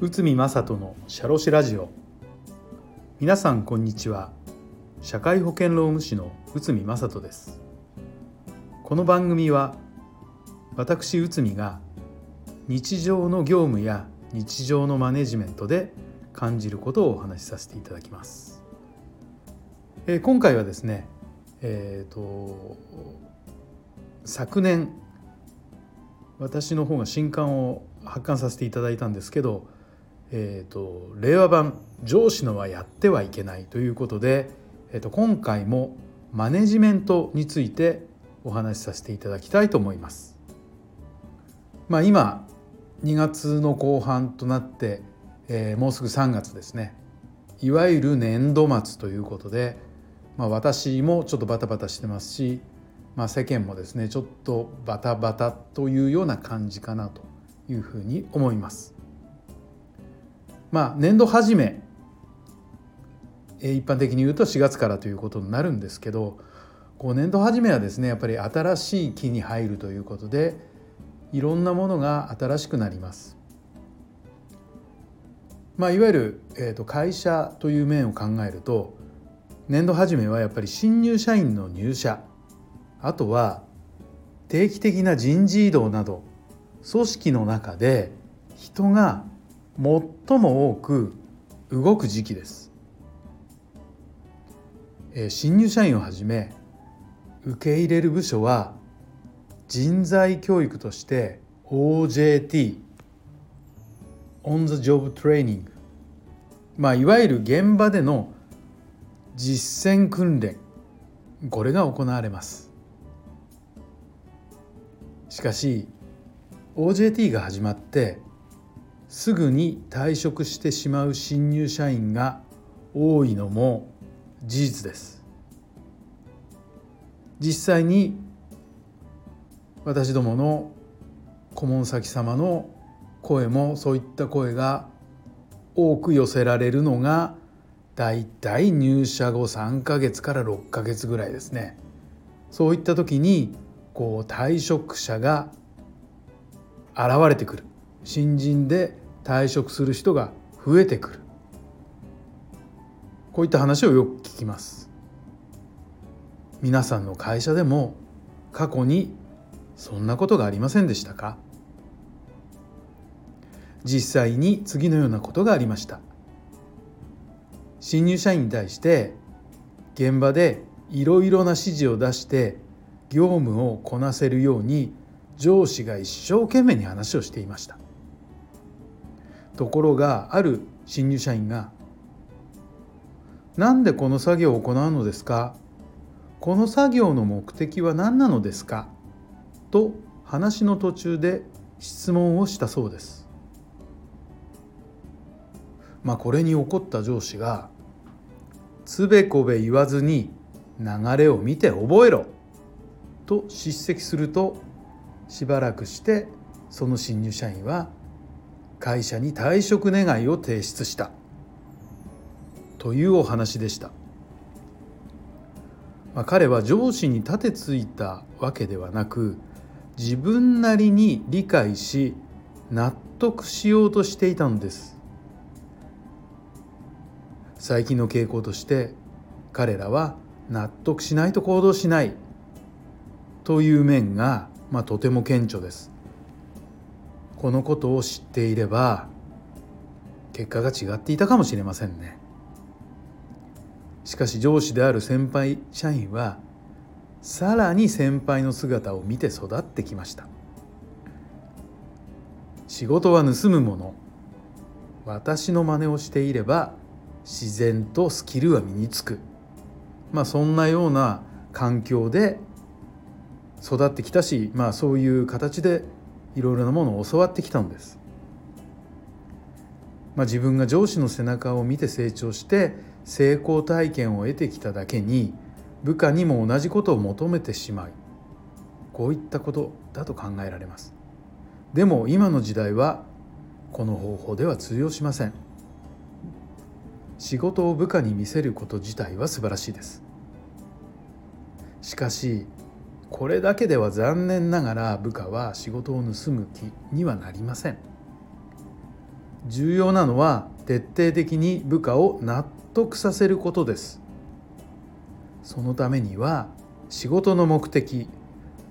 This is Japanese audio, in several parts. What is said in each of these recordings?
内海正人のシャロシラジオ。皆さんこんにちは。社会保険労務士の内海正人です。この番組は私内海が日常の業務や日常のマネジメントで感じることをお話しさせていただきます。えー、今回はですね、えーと、昨年私の方が新刊を発刊させていただいたんですけど、えーと、令和版「上司のはやってはいけない」ということで、えーと今回もマネジメントについてお話しさせていただきたいと思います。まあ、今2月の後半となって、えー、もうすぐ3月ですねいわゆる年度末ということで、まあ、私もちょっとバタバタしてますし、まあ、世間もですねちょっとバタバタというような感じかなというふうに思います。まあ、年度始め一般的に言うと4月からということになるんですけどこう年度始めはですねやっぱり新しい期に入るということでいろんなものが新しくなります。まあ、いわゆる、えー、と会社という面を考えると年度初めはやっぱり新入社員の入社あとは定期的な人事異動など組織の中で人が最も多く動く時期です。新入社員をはじめ受け入れる部署は人材教育として OJT オン・ザ・ジョブ・トレーニングまあいわゆる現場での実践訓練これが行われますしかし OJT が始まってすぐに退職してしまう新入社員が多いのも事実です。実際に私どもの顧問先様の声もそういった声が多く寄せられるのがだいたい入社後3ヶ月から6ヶ月ぐらいですね。そういった時にこう退職者が現れてくる。新人で退職する人が増えてくる。こういった話をよく聞きます。皆さんの会社でも過去にそんなことがありませんでしたか？実際に次のようなことがありました。新入社員に対して現場でいろいろな指示を出して業務をこなせるように上司が一生懸命に話をしていましたところがある新入社員が「なんでこの作業を行うのですか？この作業の目的は何なのですか?」と話の途中で質問をしたそうです。まあこれに怒った上司が「つべこべ言わずに流れを見て覚えろ」と叱責するとしばらくしてその新入社員は会社に退職願いを提出した。というお話でした。まあ、彼は上司に立てついたわけではなく自分なりに理解し納得しようとしていたのです。最近の傾向として彼らは納得しないと行動しない。という面が、まあ、とても顕著です。このことを知っていれば結果が違っていたかもしれませんね。しかし上司である先輩社員はさらに先輩の姿を見て育ってきました。仕事は盗むもの。私の真似をしていれば自然とスキルは身につく。まあそんなような環境で育ってきたしまあそういう形でいろいろなものを教わってきたのです。まあ、自分が上司の背中を見て成長して成功体験を得てきただけに部下にも同じことを求めてしまうこういったことだと考えられます。でも今の時代はこの方法では通用しません。仕事を部下に見せること自体は素晴らしいです。しかしこれだけでは残念ながら部下は仕事を盗む気にはなりません。重要なのは徹底的に部下を納得させることです。そのためには仕事の目的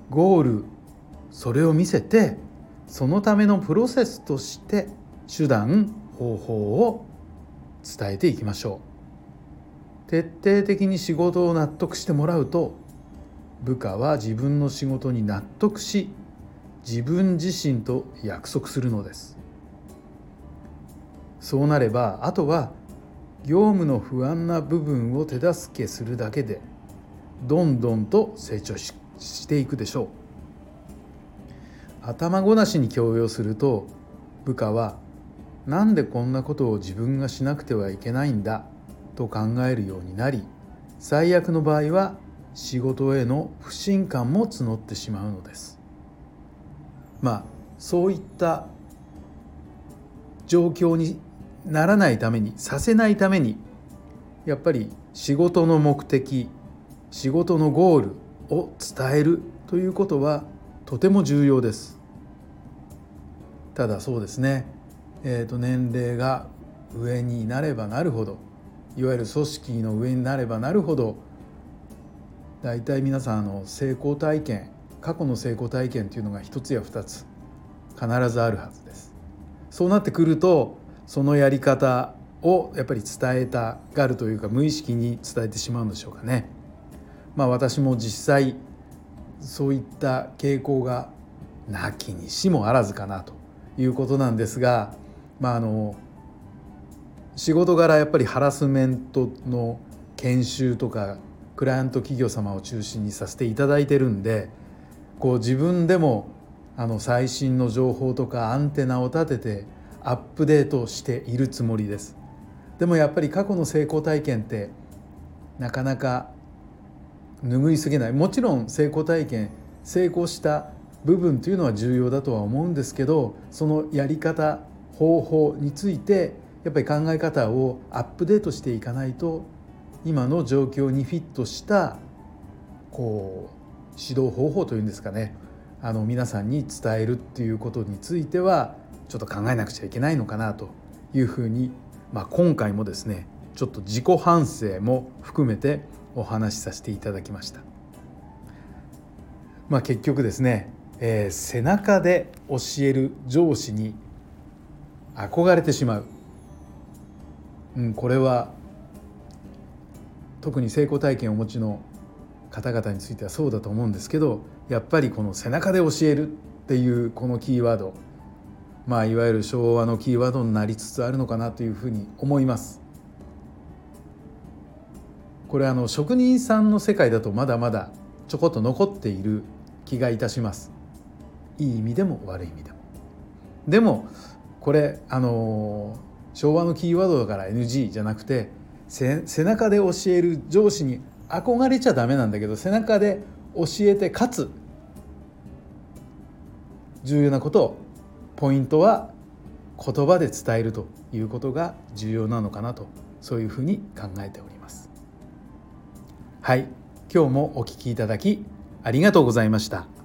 ゴールそれを見せてそのためのプロセスとして手段方法を伝えていきましょう。徹底的に仕事を納得してもらうと部下は自分の仕事に納得し自分自身と約束するのです。そうなればあとは業務の不安な部分を手助けするだけでどんどんと成長ししていくでしょう。頭ごなしに強要すると部下はなんでこんなことを自分がしなくてはいけないんだと考えるようになり最悪の場合は仕事への不信感も募ってしまうのです。まあそういった状況にならないためにさせないためにやっぱり仕事の目的仕事のゴールを伝えるということはとても重要です。ただそうですね、えーと、年齢が上になればなるほどいわゆる組織の上になればなるほど大体皆さんの成功体験過去の成功体験というのが一つや二つ必ずあるはずですそうなってくるとそのやり方をやっぱり伝えたがるというか無意識に伝えてしまうんでしょうかね。まあ私も実際そういった傾向がなきにしもあらずかなということなんですが、まあ、あの仕事柄やっぱりハラスメントの研修とかクライアント企業様を中心にさせていただいてるんでこう自分でもあの最新の情報とかアンテナを立ててアップデートしているつもりです。でもやっぱり過去の成功体験ってなかなか拭いすぎない。もちろん成功体験成功した部分というのは重要だとは思うんですけどそのやり方方法についてやっぱり考え方をアップデートしていかないと今の状況にフィットしたこう指導方法というんですかねあの皆さんに伝えるっていうことについてはちょっと考えなくちゃいけないのかなというふうに、まあ、今回もですねちょっと自己反省も含めてお話しさせていただきました。まあ、結局ですね、えー、背中で教える上司に憧れてしまう、うん、これは特に成功体験をお持ちの方々についてはそうだと思うんですけどやっぱりこの背中で教えるっていうこのキーワードまあいわゆる昭和のキーワードになりつつあるのかなというふうに思います。これあの職人さんの世界だとまだまだちょこっと残っている気がいたしますいい意味でも悪い意味でもでもこれあの昭和のキーワードだから NG じゃなくて背中で教える上司に憧れちゃダメなんだけど背中で教えてかつ重要なことポイントは言葉で伝えるということが重要なのかなとそういうふうに考えております。はい今日もお聴きいただきありがとうございました